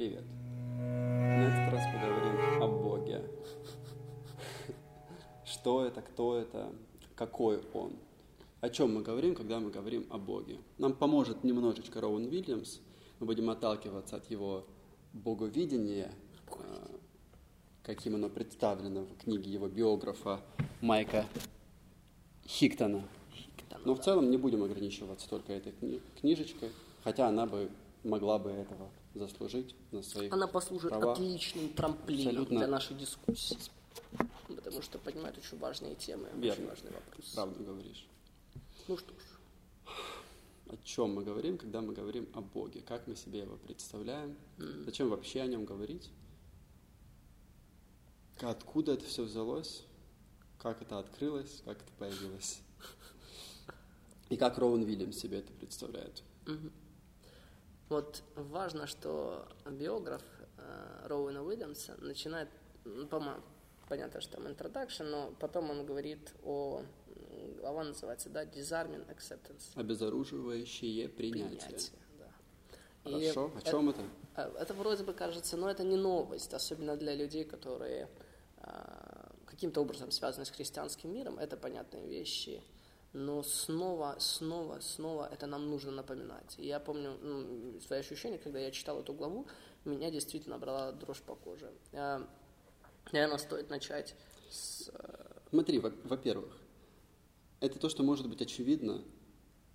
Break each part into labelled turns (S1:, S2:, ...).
S1: Привет. На этот раз поговорим о Боге. Что это, кто это, какой Он. О чем мы говорим, когда мы говорим о Боге. Нам поможет немножечко Роуэн Уильямс. Мы будем отталкиваться от его боговидения, э, каким оно представлено в книге его биографа Майка Хиктона. Но в целом не будем ограничиваться только этой кни- книжечкой, хотя она бы могла бы этого заслужить на своих
S2: Она послужит
S1: правах.
S2: отличным трамплином
S1: Абсолютно.
S2: для нашей дискуссии. Потому что поднимает очень важные темы, очень
S1: Верно.
S2: важные вопросы.
S1: Правду говоришь.
S2: Ну что ж,
S1: О чем мы говорим, когда мы говорим о Боге? Как мы себе его представляем? Зачем вообще о нем говорить? Откуда это все взялось? Как это открылось? Как это появилось? И как Роуэн Вильямс себе это представляет?
S2: Вот важно, что биограф э, Роуэна Уильямса начинает, ну, по-моему, понятно, что там introduction, но потом он говорит о, глава называется, да, disarming acceptance.
S1: Обезоруживающее принятие.
S2: Принятие, да. И
S1: Хорошо. О
S2: это-
S1: чем это?
S2: А, Это вроде бы кажется, но это не новость, особенно для людей, которые а, каким-то образом связаны с христианским миром, это понятные вещи. Но снова, снова, снова это нам нужно напоминать. Я помню ну, свои ощущения, когда я читал эту главу, меня действительно брала дрожь по коже. А, Наверное, стоит начать с... э,
S1: Смотри, во- во-первых, это то, что может быть очевидно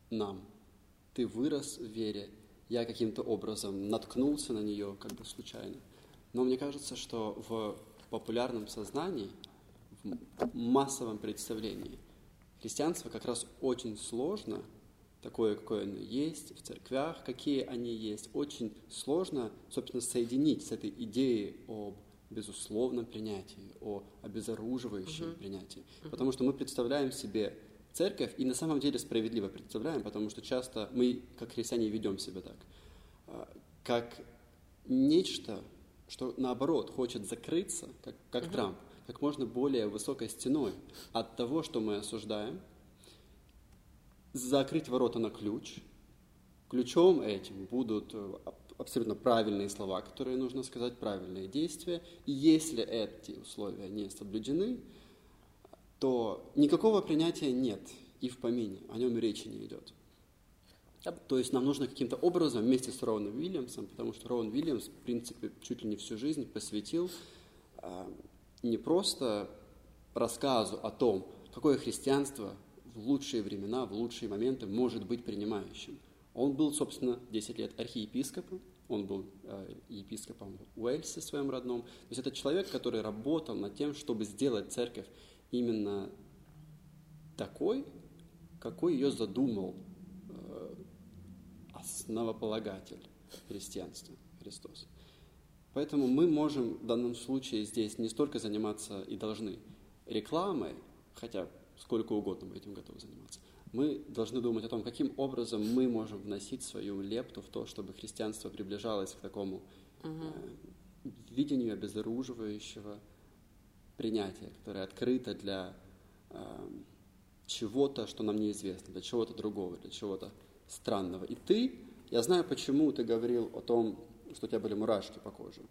S1: нам. Ты вырос в вере, я каким-то образом наткнулся на нее как бы случайно. Но мне кажется, что в популярном сознании, в массовом представлении христианство как раз очень сложно, такое, какое оно есть, в церквях, какие они есть, очень сложно, собственно, соединить с этой идеей об безусловном принятии, о обезоруживающем принятии. Потому что мы представляем себе церковь, и на самом деле справедливо представляем, потому что часто мы, как христиане, ведем себя так, а, как нечто, что наоборот хочет закрыться, как, как Трамп, как можно более высокой стеной от того, что мы осуждаем, закрыть ворота на ключ. Ключом этим будут э, аб- абсолютно правильные слова, которые нужно сказать, правильные действия. И если эти условия не соблюдены, то никакого принятия нет и в помине, о нем речи не идет. То есть нам нужно каким-то образом вместе с Роуном Уильямсом, потому что Роуэн Уильямс, в принципе, чуть ли не всю жизнь посвятил а, не просто рассказу о том, какое христианство в лучшие времена, в лучшие моменты может быть принимающим. Он был, собственно, 10 лет архиепископом, он был э, епископом в своем родном. То есть это человек, который работал над тем, чтобы сделать церковь именно такой, какой ее задумал э, основополагатель христианства, Христос. Поэтому мы можем в данном случае здесь не столько заниматься и должны рекламой, хотя сколько угодно мы этим готовы заниматься. Мы должны думать о том, каким образом мы можем вносить свою лепту в то, чтобы христианство приближалось к такому э, видению обезоруживающего принятия, которое открыто для э, чего-то, что нам неизвестно, для чего-то другого, для чего-то странного. И ты, я знаю, почему ты говорил о том, что у тебя были мурашки по коже.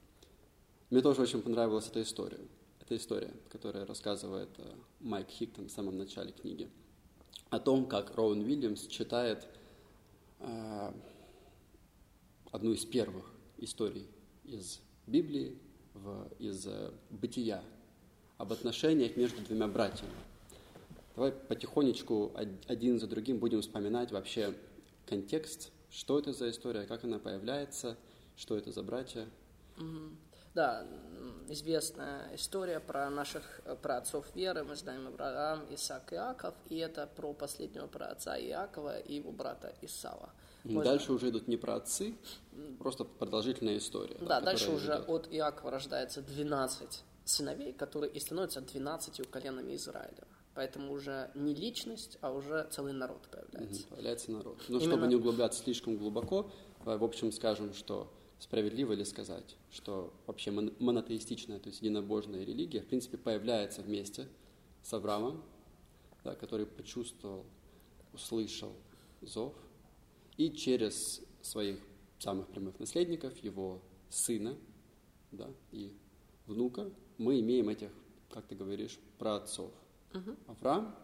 S1: Мне тоже очень понравилась эта история. Это история, которая рассказывает э, Майк Хиктон в самом начале книги. О том, как Роуэн Уильямс читает э, одну из первых историй из Библии, в, из э, бытия, об отношениях между двумя братьями. Давай потихонечку од- один за другим будем вспоминать вообще контекст, что это за история, как она появляется, что это за братья.
S2: Да, м, известная история про наших э, праотцов веры. Мы знаем Авраам, Исаак, Иаков. И это про последнего праотца Иакова и его брата Исава. Мы
S1: Дальше уже идут не про отцы, просто продолжительная история.
S2: Да, дальше
S1: которая
S2: уже
S1: идет.
S2: от Иакова рождается 12 сыновей, которые и становятся 12 коленами Израиля. Поэтому уже не личность, а уже целый народ появляется.
S1: Мгм, Появляется народ. Но
S2: Именно-
S1: чтобы не углубляться слишком глубоко, давай, в общем скажем, что справедливо ли сказать, что вообще мон- монотеистичная, то есть единобожная религия, в принципе, появляется вместе с Авраамом, да, который почувствовал, услышал зов, и через своих самых прямых наследников, его сына да, и внука, мы имеем этих, как ты говоришь, праотцов.
S2: Мгм.
S1: Авраам,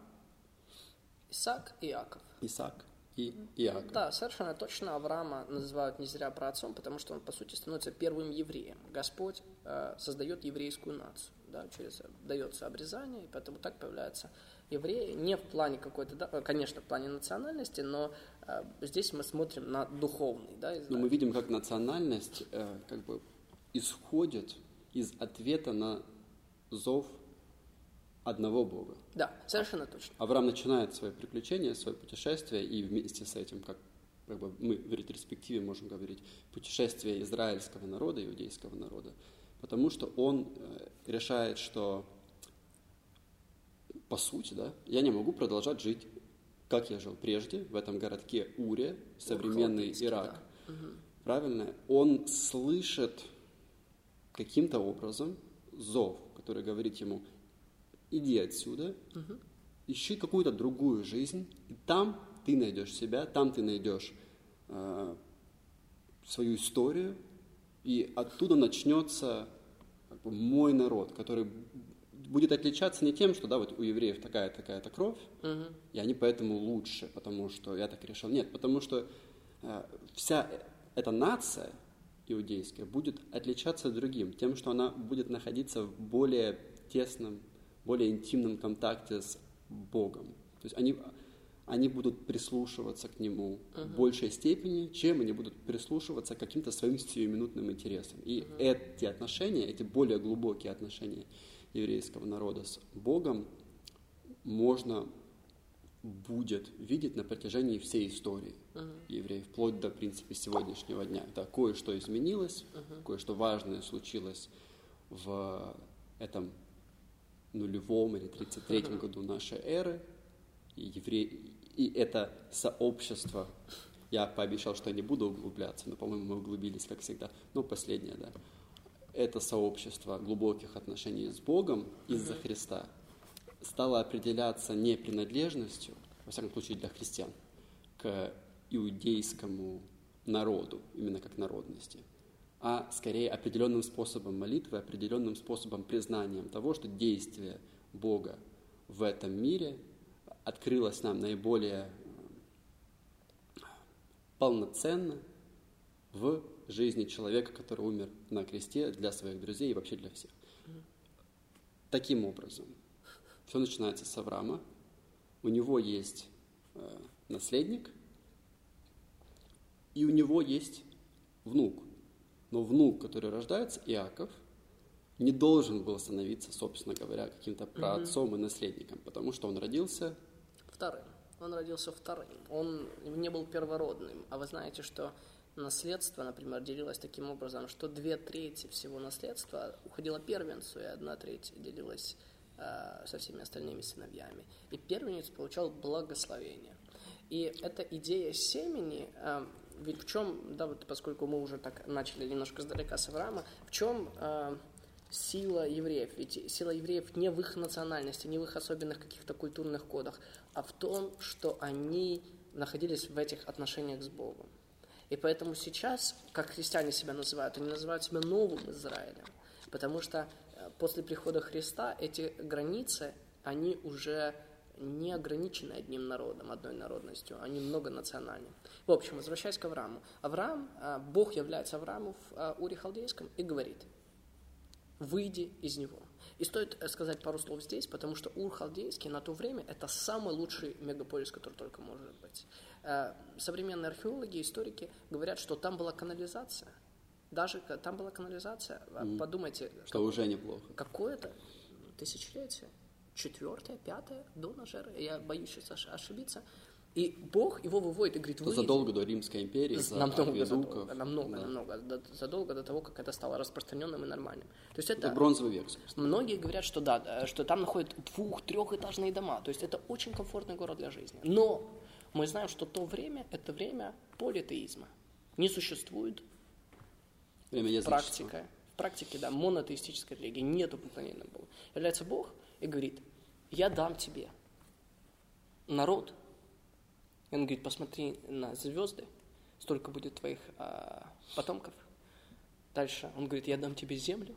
S2: Исаак и Иаков.
S1: Исаак и Иаков.
S2: Да, совершенно точно Авраама называют не зря праотцом, потому что он, по сути, становится первым евреем. Господь э, создает еврейскую нацию, да, через дается обрезание, и поэтому так появляются евреи. Не в плане какой-то, да, э, конечно, в плане национальности, но э, здесь мы смотрим на духовный, да,
S1: Но
S2: Израиль.
S1: мы видим, как национальность э, как бы исходит из ответа на зов одного Бога.
S2: Да, совершенно точно.
S1: Авраам начинает свое приключение, свое путешествие, и вместе с этим, как, как бы мы в ретроспективе можем говорить, путешествие израильского народа, иудейского народа, потому что он э, решает, что по сути, да, я не могу продолжать жить, как я жил прежде, в этом городке Уре, современный Ирак.
S2: да. Мгм.
S1: Правильно? Он слышит каким-то образом зов, который говорит ему, иди отсюда,
S2: Мгм.
S1: ищи какую-то другую жизнь, и там ты найдешь себя, там ты найдешь э, свою историю, и оттуда начнется как бы, мой народ, который будет отличаться не тем, что да, вот у евреев такая такая-то кровь,
S2: Мгм.
S1: и они поэтому лучше, потому что я так решил. Нет, потому что э, вся эта нация иудейская будет отличаться от другим, тем, что она будет находиться в более тесном, более интимном контакте с Богом. То есть они, они будут прислушиваться к Нему в большей степени, чем они будут прислушиваться к каким-то своим сиюминутным интересам. И эти отношения, эти более глубокие отношения еврейского народа с Богом можно будет видеть на протяжении всей истории евреев, вплоть до, в принципе, сегодняшнего дня. Да, кое-что изменилось, кое-что важное случилось в этом нулевом или 33-м году нашей эры, и, евре... и это сообщество, я пообещал, что я не буду углубляться, но, по-моему, мы углубились, как всегда, но последнее, да, это сообщество глубоких отношений с Богом из-за Христа стало определяться не принадлежностью, во всяком случае для христиан, к иудейскому народу, именно как народности, а скорее определенным способом молитвы, определенным способом признанием того, что действие Бога в этом мире открылось нам наиболее э, полноценно в жизни человека, который умер на кресте для своих друзей и вообще для всех. Таким образом, все начинается с Авраама. У него есть э, наследник, и у него есть внук. Но внук, который рождается, Иаков, не должен был становиться, собственно говоря, каким-то праотцом и наследником, потому что он родился
S2: Вторым. Он родился вторым. Он не был первородным. А вы знаете, что наследство, например, делилось таким образом, что две трети всего наследства уходило первенцу, и одна треть делилась э, со всеми остальными сыновьями. И первенец получал благословение. И эта идея семени, э, ведь в чем, да, вот поскольку мы уже так начали немножко сдалека с Авраама, в чем э, сила евреев? Ведь сила евреев не в их национальности, не в их особенных каких-то культурных кодах, а в том, что они находились в этих отношениях с Богом. И поэтому сейчас, как христиане себя называют, они называют себя новым Израилем. Потому что э, после прихода Христа эти границы, они уже не ограничены одним народом, одной народностью, они многонациональны. В общем, возвращаясь к Аврааму. Авраам, э, Бог является Аврааму в э, Уре Халдейском и говорит, выйди из него. И стоит э, сказать пару слов здесь, потому что Ур Халдейский на то время это самый лучший мегаполис, который только может быть. Э, Современные археологи, историки говорят, что там была канализация. Даже там была канализация. А Подумайте,
S1: что уже неплохо.
S2: какое-то тысячелетие, четвертое, пятое до нашей эры, я боюсь сейчас ош- ошибиться. И Бог его выводит и говорит, вы
S1: задолго до Римской империи, за
S2: намного, задолго, намного,
S1: Да.
S2: намного, до- задолго до того, как это стало распространенным и нормальным. То есть
S1: Это
S2: это,
S1: бронзовый век, собственно.
S2: многие говорят, что да, что там находят двух, трехэтажные дома. То есть это очень комфортный город для жизни. Но мы знаем, что то время – это время политеизма. Не существует
S1: Время
S2: практика. В практике, да, монотеистической религии, нету поклонения Богу. Является Бог и говорит, я дам тебе народ. И он говорит, посмотри на звезды, столько будет твоих а, потомков. Дальше он говорит, я дам тебе землю,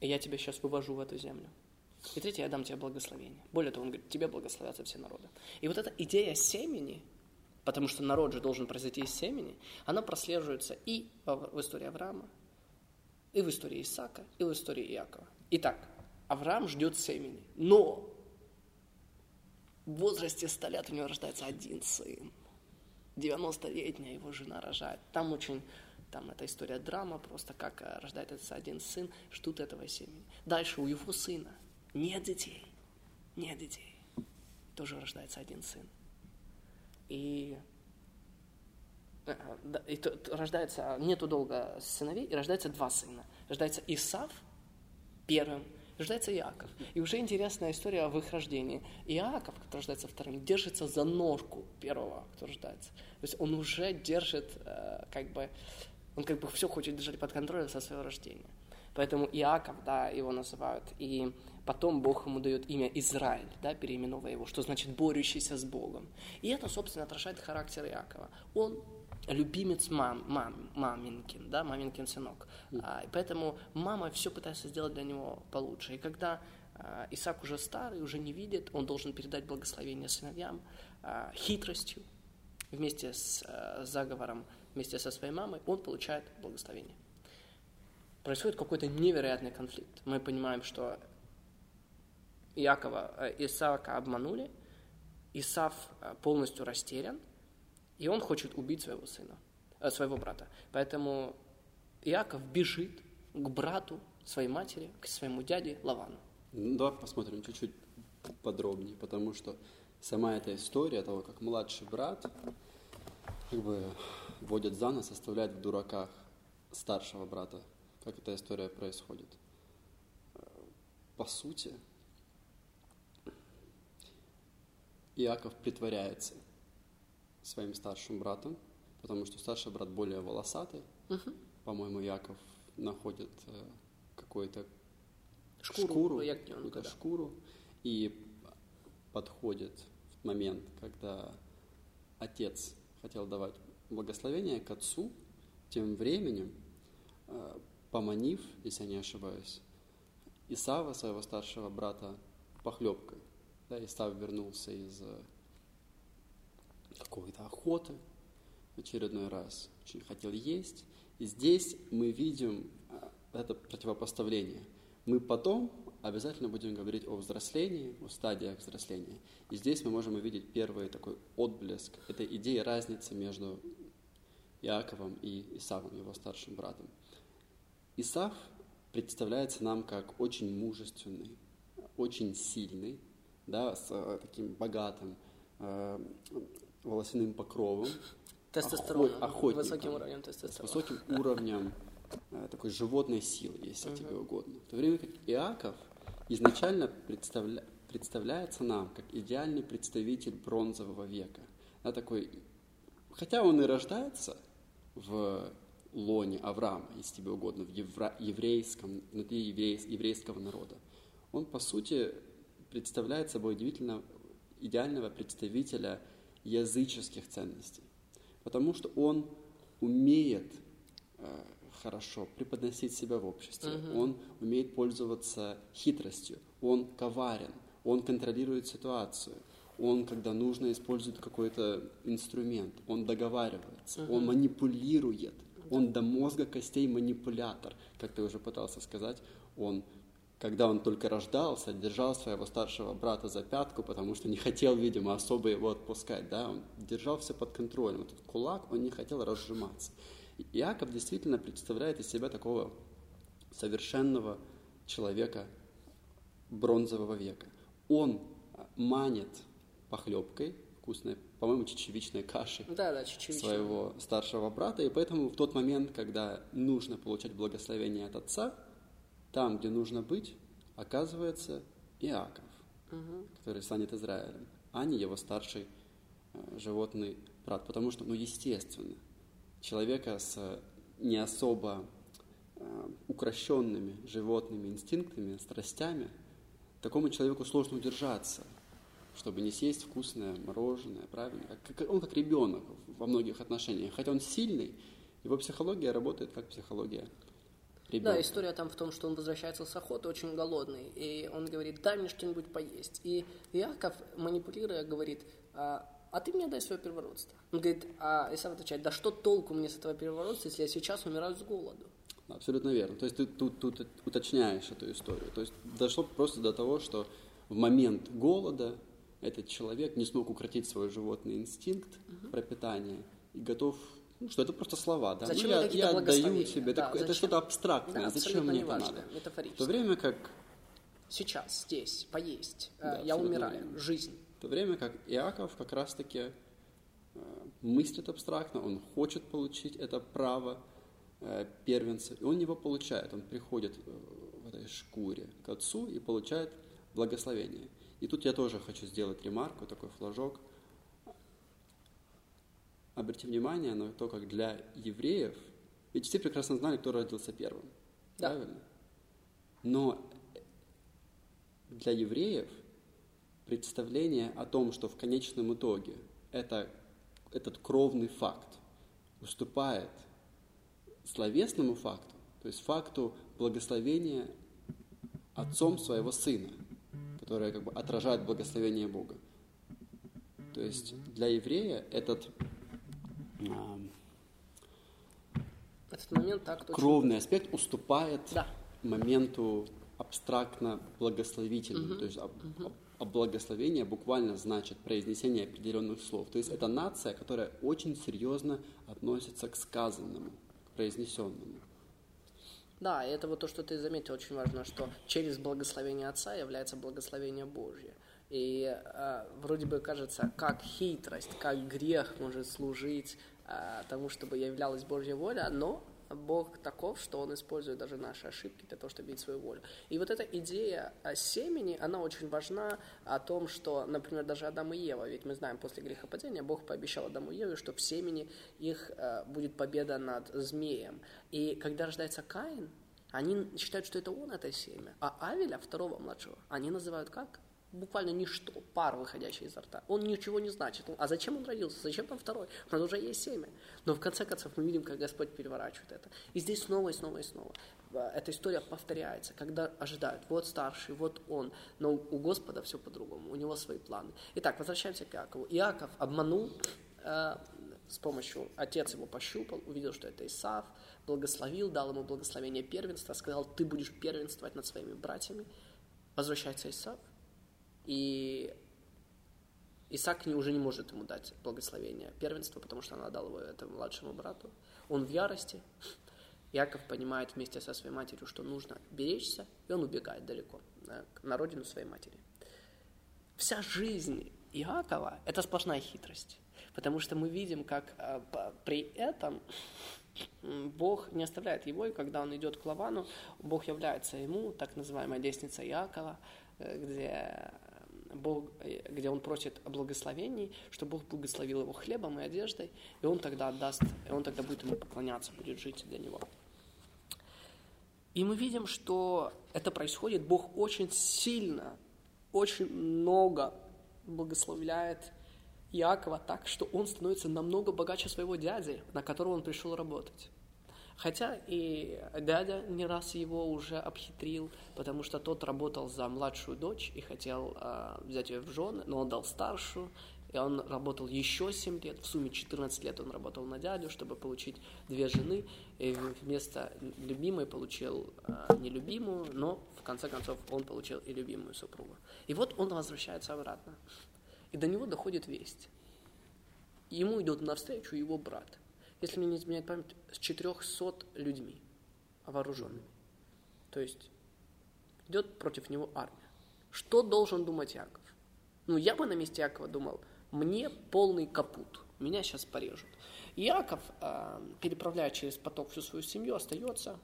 S2: и я тебя сейчас вывожу в эту землю. И третье, я дам тебе благословение. Более того, он говорит, тебе благословятся все народы. И вот эта идея семени, потому что народ же должен произойти из семени, она прослеживается и в истории Авраама, и в истории Исаака, и в истории Иакова. Итак, Авраам ждет семени, но в возрасте 100 лет у него рождается один сын. 90-летняя его жена рожает. Там очень там эта история драма, просто как э, рождается один сын, ждут этого семени. Дальше у его сына нет детей, нет детей. Тоже рождается один сын. И, э, и рождается, нету долго сыновей, и рождается два сына. Рождается Исав первым, рождается Иаков. И уже интересная история в их рождении. Иаков, который рождается вторым, держится за ножку первого, кто рождается. То есть он уже держит, э, как бы, он как бы все хочет держать под контролем со своего рождения. Поэтому Иаков, да, его называют. И потом Бог ему дает имя Израиль, да, переименовывая его, что значит борющийся с Богом. И это, собственно, отражает характер Иакова. Он любимец мам, мам, маминкин, да, маминкин сынок. А, и поэтому мама все пытается сделать для него получше. И когда а, Исаак уже старый, уже не видит, он должен передать благословение сыновьям а, хитростью, вместе с а, заговором, вместе со своей мамой, он получает благословение. Происходит какой-то невероятный конфликт. Мы понимаем, что Иакова, э, Исаака обманули, Исав э, полностью растерян – и он хочет убить своего сына, э, своего брата. Поэтому Иаков бежит к брату своей матери, к своему дяде Лавану.
S1: Ну, давай посмотрим чуть-чуть подробнее, потому что сама эта история того, как младший брат как бы водит за нос, оставляет в дураках старшего брата. Как эта история происходит? По сути, Иаков притворяется своим старшим братом, потому что старший брат более волосатый.
S2: Угу.
S1: По-моему, Яков находит э, какую-то
S2: шкуру,
S1: шкуру,
S2: какую-то
S1: да. шкуру и подходит в момент, когда отец хотел давать благословение к отцу, тем временем, э, поманив, если я не ошибаюсь, Исава, своего старшего брата, похлебкой. Да, Исав вернулся из э, какой-то охоты в очередной раз, очень хотел есть. И здесь мы видим а, это противопоставление. Мы потом обязательно будем говорить о взрослении, о стадиях взросления. И здесь мы можем увидеть первый такой отблеск этой идеи разницы между Иаковом и Исавом, его старшим братом. Исав представляется нам как очень мужественный, очень сильный, да, с э, таким богатым, э, волосяным покровом,
S2: Тестостерон,
S1: охот,
S2: высоким уровнем тестостерона.
S1: С высоким уровнем э, такой животной силы, если uh-huh. тебе угодно. В то время как Иаков изначально представля... представляется нам как идеальный представитель бронзового века. Да, такой, хотя он и рождается в лоне Авраама, если тебе угодно, в евра... еврейском, внутри еврейс... еврейского народа, он, по сути, представляет собой удивительно идеального представителя языческих ценностей, потому что он умеет э, хорошо преподносить себя в обществе, uh-huh. он умеет пользоваться хитростью, он коварен, он контролирует ситуацию, он, когда нужно, использует какой-то инструмент, он договаривается, uh-huh. он манипулирует, он до мозга костей манипулятор, как ты уже пытался сказать, он когда он только рождался, держал своего старшего брата за пятку, потому что не хотел, видимо, особо его отпускать. Да? Он держал все под контролем. Этот кулак, он не хотел разжиматься. И Иаков действительно представляет из себя такого совершенного человека бронзового века. Он манит похлебкой, вкусной, по-моему, чечевичной кашей
S2: да, да,
S1: своего старшего брата, и поэтому в тот момент, когда нужно получать благословение от отца, там, где нужно быть, оказывается Иаков,
S2: угу.
S1: который станет Израилем, а не его старший э, животный брат. Потому что, ну, естественно, человека с не особо э, укращенными животными инстинктами, страстями, такому человеку сложно удержаться, чтобы не съесть вкусное мороженое, правильно? Как, он как ребенок во многих отношениях. Хотя он сильный, Его психология работает как психология
S2: ребенка. Да, история там в том, что он возвращается с охоты очень голодный, и он говорит, дай мне что-нибудь поесть. И Яков, манипулируя, говорит, а, а ты мне дай свое первородство. Он говорит, а Исав отвечает, да что толку мне с этого первородства, если я сейчас умираю с голоду?
S1: Абсолютно верно. То есть ты тут, тут уточняешь эту историю. То есть дошло просто до того, что в момент голода этот человек не смог укротить свой животный инстинкт угу. пропитания и готов ну, что это просто слова, да.
S2: Зачем
S1: ну, я,
S2: я
S1: отдаю тебе, да, это, это что-то абстрактное, да, зачем мне это надо? В то время как...
S2: Сейчас, здесь, поесть, э, да, я умираю, верно. жизнь.
S1: В то время как Иаков как раз-таки э, мыслит абстрактно, он хочет получить это право э, первенца, и он его получает, он приходит в этой шкуре к отцу и получает благословение. И тут я тоже хочу сделать ремарку, такой флажок – обрати внимание на то, как для евреев, ведь все прекрасно знали, кто родился первым, да. правильно? Но для евреев представление о том, что в конечном итоге это, этот кровный факт уступает словесному факту, то есть факту благословения отцом своего сына, которое как бы отражает благословение Бога. То есть для еврея этот
S2: этот момент так
S1: кровный аспект уступает да. моменту абстрактно благословительному. Угу. То есть угу. а благословение буквально значит произнесение определенных слов. То есть это нация, которая очень серьезно относится к сказанному, к произнесенному.
S2: Да, и это вот то, что ты заметил, очень важно, что через благословение Отца является благословение Божье. И э, вроде бы кажется, как хитрость, как грех может служить тому, чтобы являлась Божья воля, но Бог таков, что Он использует даже наши ошибки для того, чтобы видеть свою волю. И вот эта идея о семени, она очень важна о том, что, например, даже Адам и Ева, ведь мы знаем, после грехопадения Бог пообещал Адаму и Еве, что в семени их э, будет победа над змеем. И когда рождается Каин, они считают, что это он, это семя. А Авеля, второго младшего, они называют как? Буквально ничто, пар, выходящий изо рта. Он ничего не значит. А зачем он родился? Зачем там второй? Нас уже есть семя. Но в конце концов мы видим, как Господь переворачивает это. И здесь снова и снова и снова. Эта история повторяется, когда ожидают, вот старший, вот он. Но у Господа все по-другому, у него свои планы. Итак, возвращаемся к Иакову. Иаков обманул э, с помощью, отец его пощупал, увидел, что это Исав, благословил, дал ему благословение первенства, сказал, ты будешь первенствовать над своими братьями. Возвращается Исав, и Исаак не, уже не может ему дать благословение первенства, потому что она отдал его этому младшему брату. Он в ярости. Яков понимает вместе со своей матерью, что нужно беречься, и он убегает далеко, на родину своей матери. Вся жизнь Иакова – это сплошная хитрость, потому что мы видим, как э, при этом Бог не оставляет его, и когда он идет к Лавану, Бог является ему, так называемая лестница Иакова, э, где Бог, э, где он просит о благословении, чтобы Бог благословил его хлебом и одеждой, и он тогда отдаст, и он тогда будет ему поклоняться, будет жить для него. И мы видим, что это происходит, Бог очень сильно, очень много благословляет Иакова так, что он становится намного богаче своего дяди, на которого он пришел работать. Хотя и дядя не раз его уже обхитрил, потому что тот работал за младшую дочь и хотел э, взять ее в жены, но он дал старшую, и он работал еще 7 лет, в сумме 14 лет он работал на дядю, чтобы получить две жены, и вместо любимой получил э, нелюбимую, но в конце концов он получил и любимую супругу. И вот он возвращается обратно, и до него доходит весть. Ему идет навстречу его брат – если мне не изменяет память, с 400 людьми вооруженными. То есть идет против него армия. Что должен думать Яков? Ну, я бы на месте Якова думал, мне полный капут, меня сейчас порежут. Яков, э, переправляя через поток всю свою семью, остается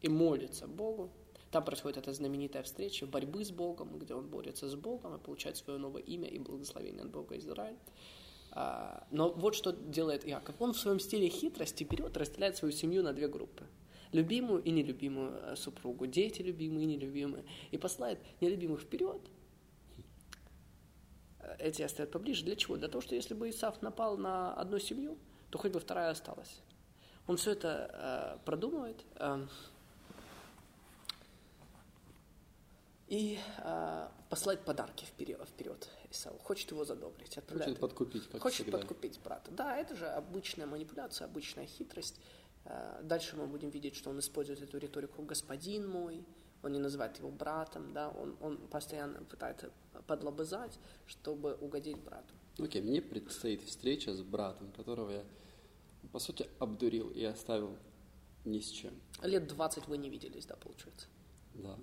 S2: и молится Богу. Там происходит эта знаменитая встреча борьбы с Богом, где он борется с Богом и получает свое новое имя и благословение от Бога Израиля. А, но вот что делает Иаков. Он в своем стиле хитрости берет, разделяет свою семью на две группы. Любимую и нелюбимую э, супругу, дети любимые и нелюбимые. И посылает нелюбимых вперед, э, эти оставят поближе. Для чего? Для того, что если бы Исаф напал на одну семью, то хоть бы вторая осталась. Он все это э, продумывает. Э, и э, послать подарки вперед, вперед Исау. Хочет его задобрить.
S1: Хочет подкупить, как
S2: Хочет
S1: всегда.
S2: подкупить брата. Да, это же обычная манипуляция, обычная хитрость. Э, Дальше мы будем видеть, что он использует эту риторику «господин мой», он не называет его братом, да, он, он постоянно пытается подлобызать, чтобы угодить брату.
S1: Окей, мне предстоит встреча с братом, которого я, по сути, обдурил и оставил ни с чем.
S2: Лет 20 вы не виделись, да, получается?
S1: Да.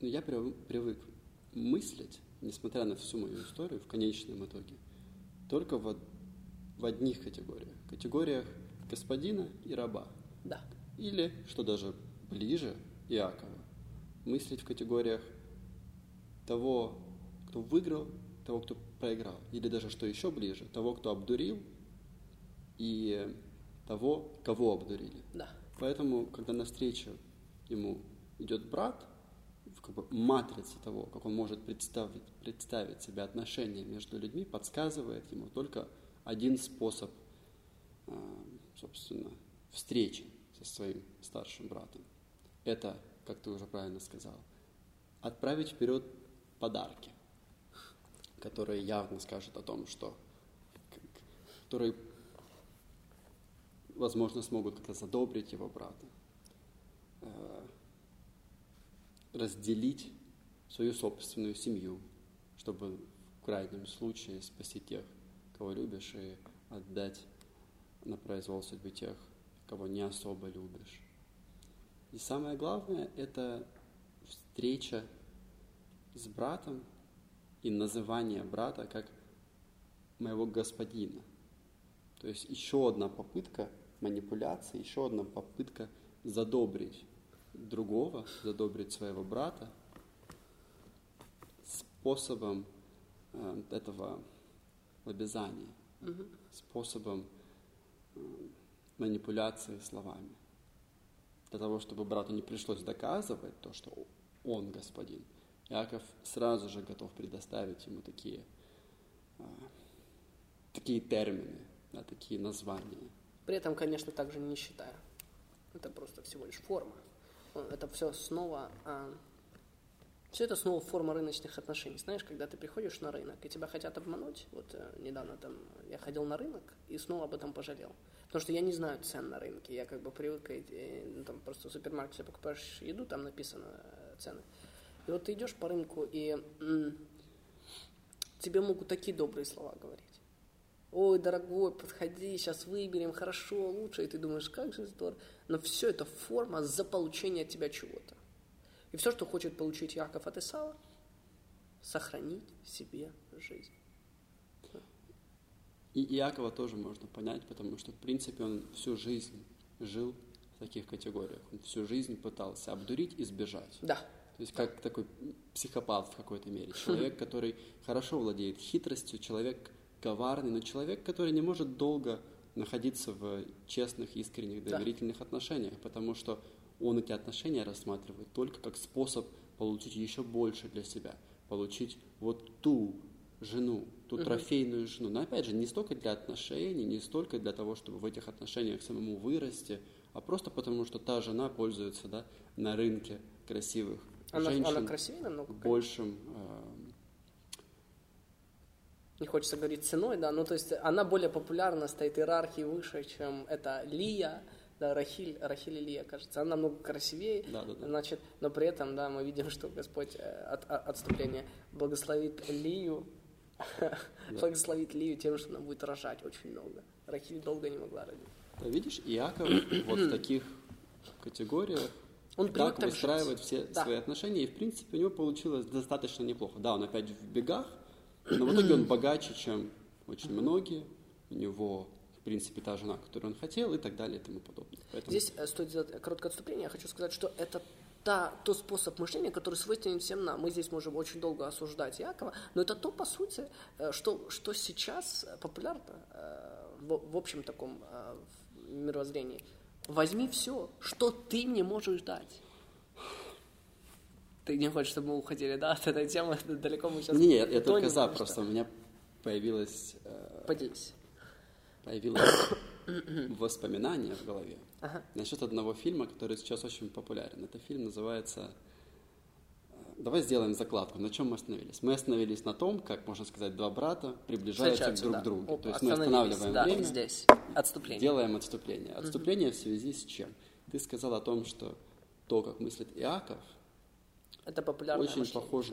S1: Но я прив- привык мыслить, несмотря на всю мою историю, в конечном итоге, только в, в одних категориях. Категориях господина и раба.
S2: Да.
S1: Или, что даже ближе, Иакова, мыслить в категориях того, кто выиграл, того, кто проиграл. Или даже, что еще ближе, того, кто обдурил, и того, кого обдурили.
S2: Да.
S1: Поэтому, когда навстречу ему идет брат, как бы матрице того, как он может представить, представить себе отношения между людьми, подсказывает ему только один способ, а, собственно, встречи со своим старшим братом. Это, как ты уже правильно сказал, отправить вперед подарки, которые явно скажут о том, что которые возможно, смогут как-то задобрить его брата, э, разделить свою собственную семью, чтобы в крайнем случае спасти тех, кого любишь, и отдать на произвол судьбы тех, кого не особо любишь. И самое главное – это встреча с братом и называние брата как моего господина. То есть еще одна попытка манипуляции, еще одна попытка задобрить другого, задобрить своего брата способом э, этого лобезания, способом э, манипуляции словами. Для того, чтобы брату не пришлось доказывать то, что он господин, Яков сразу же готов предоставить ему такие, э, такие термины, да, такие названия.
S2: При этом, конечно, также не считая. Это просто всего лишь форма. Это все снова... А, все это снова форма рыночных отношений. Знаешь, когда ты приходишь на рынок, и тебя хотят обмануть, вот э, недавно там я ходил на рынок и снова об этом пожалел. Потому что я не знаю цен на рынке. Я как бы привык, ну, там просто в супермаркете покупаешь еду, там написано э, цены. И вот ты идешь по рынку, и тебе могут такие добрые слова говорить. Ой, дорогой, подходи, сейчас выберем, хорошо, лучше. И ты думаешь, как же здорово. Но все это форма за получение от тебя чего-то. И все, что хочет получить Яков от Исава, сохранить себе жизнь.
S1: И Иакова тоже можно понять, потому что, в принципе, он всю жизнь жил в таких категориях. Он всю жизнь пытался обдурить и сбежать.
S2: Да.
S1: То есть как такой психопат в какой-то мере. Человек, который хорошо владеет хитростью, человек коварный, но человек, который не может долго находиться в честных, искренних,
S2: Да.
S1: доверительных отношениях, потому что он эти отношения рассматривает только как способ получить еще больше для себя, получить вот ту жену, ту трофейную жену. Но опять же, не столько для отношений, не столько для того, чтобы в этих отношениях самому вырасти, а просто потому, что та жена пользуется да, на рынке красивых
S2: Она,
S1: женщин
S2: она красивее намного.
S1: большим э,
S2: Не хочется говорить ценой, да, ну то есть она более популярна, стоит иерархии выше, чем это Лия, да, Рахиль, Рахиль и Лия, кажется. Она намного красивее,
S1: Да, да, да.
S2: значит, но при этом, да, мы видим, что Господь э, от, от- отступление благословит Лию, благословит Лию тем, что она будет рожать очень много. Рахиль долго не могла родить.
S1: Да, видишь, Иаков вот в таких категориях
S2: Он
S1: так выстраивает
S2: жить.
S1: все
S2: Да.
S1: свои отношения, и в принципе у него получилось достаточно неплохо. Да, он опять в бегах, но в итоге он богаче, чем очень многие. У него, в принципе, та жена, которую он хотел, и так далее, и тому подобное. Поэтому
S2: Здесь э, стоит сделать короткое отступление. Я хочу сказать, что это та, тот способ мышления, который свойственен всем нам. Мы здесь можем очень долго осуждать Якова, но это то, по сути, э, что, что сейчас популярно э, в, в общем таком мировоззрении. Возьми все, что ты мне можешь дать. Ты не хочешь, чтобы мы уходили, да, от этой темы? Далеко мы сейчас
S1: Не, не, я, только за,
S2: что-
S1: просто у меня появилась, э,
S2: Поделись.
S1: появилась воспоминания в голове
S2: Ага.
S1: насчет одного фильма, который сейчас очень популярен. Это фильм называется... э, Давай сделаем закладку. На чем мы остановились? Мы остановились на том, как, можно сказать, два брата приближаются друг
S2: да.
S1: к другу.
S2: Оп,
S1: То есть мы останавливаем
S2: да,
S1: время,
S2: здесь. Отступление.
S1: делаем отступление. Отступление в связи с чем? Ты сказал о том, что то, как мыслит Иаков,
S2: Это популярное
S1: очень
S2: мышление.
S1: похоже